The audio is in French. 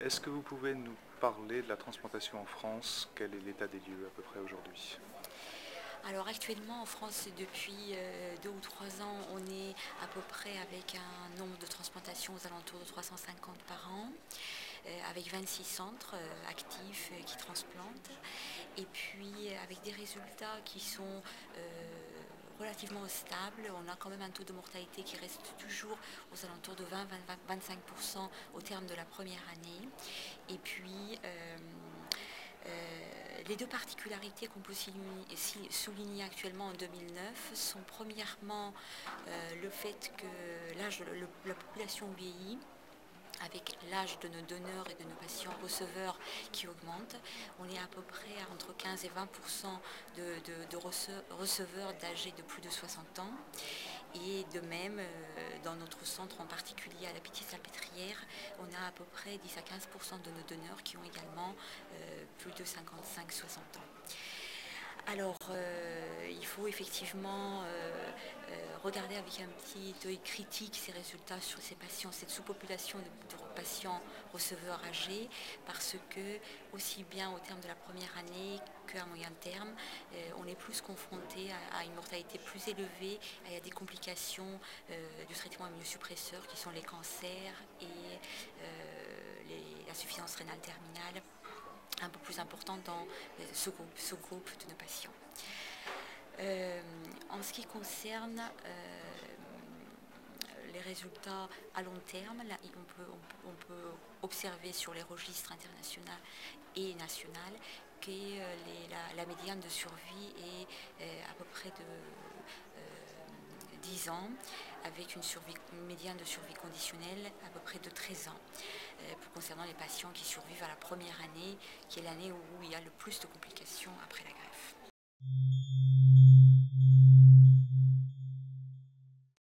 Est-ce que vous pouvez nous parler de la transplantation en France? Quel est l'état des lieux à peu près aujourd'hui? Alors actuellement en France, depuis euh, deux ou trois ans, on est à peu près avec un nombre de transplantations aux alentours de 350 par an, euh, avec 26 centres euh, actifs qui transplantent, et puis avec des résultats qui sont relativement stables. On a quand même un taux de mortalité qui reste toujours aux alentours de 20-25% au terme de la première année. Et puis euh, les deux particularités qu'on peut souligner actuellement en 2009 sont premièrement euh, le fait que la population vieillit avec l'âge de nos donneurs et de nos patients receveurs qui augmente. On est à peu près entre 15 et 20% de, receveurs d'âge de plus de 60 ans. Et de même, euh, dans notre centre en particulier à la Pitié-Salpêtrière, on a à peu près 10 à 15% de nos donneurs qui ont également euh, plus de 55-60 ans. Alors, euh, il faut effectivement euh, euh, regarder avec un petit œil critique ces résultats sur ces patients, cette sous-population de, patients receveurs âgés, parce que aussi bien au terme de la première année qu'à moyen terme, on est plus confronté à, une mortalité plus élevée, à des complications du traitement immunosuppresseur qui sont les cancers et la suffisance rénale terminale importante dans ce groupe, ce groupe de nos patients. Euh, en ce qui concerne euh, les résultats à long terme, là, on, peut, observer sur les registres internationaux et nationaux que euh, la, médiane de survie est à peu près de 10 ans, avec une, médiane de survie conditionnelle à peu près de 13 ans, euh, concernant les patients qui survivent à la première année, qui est l'année où il y a le plus de complications après la greffe.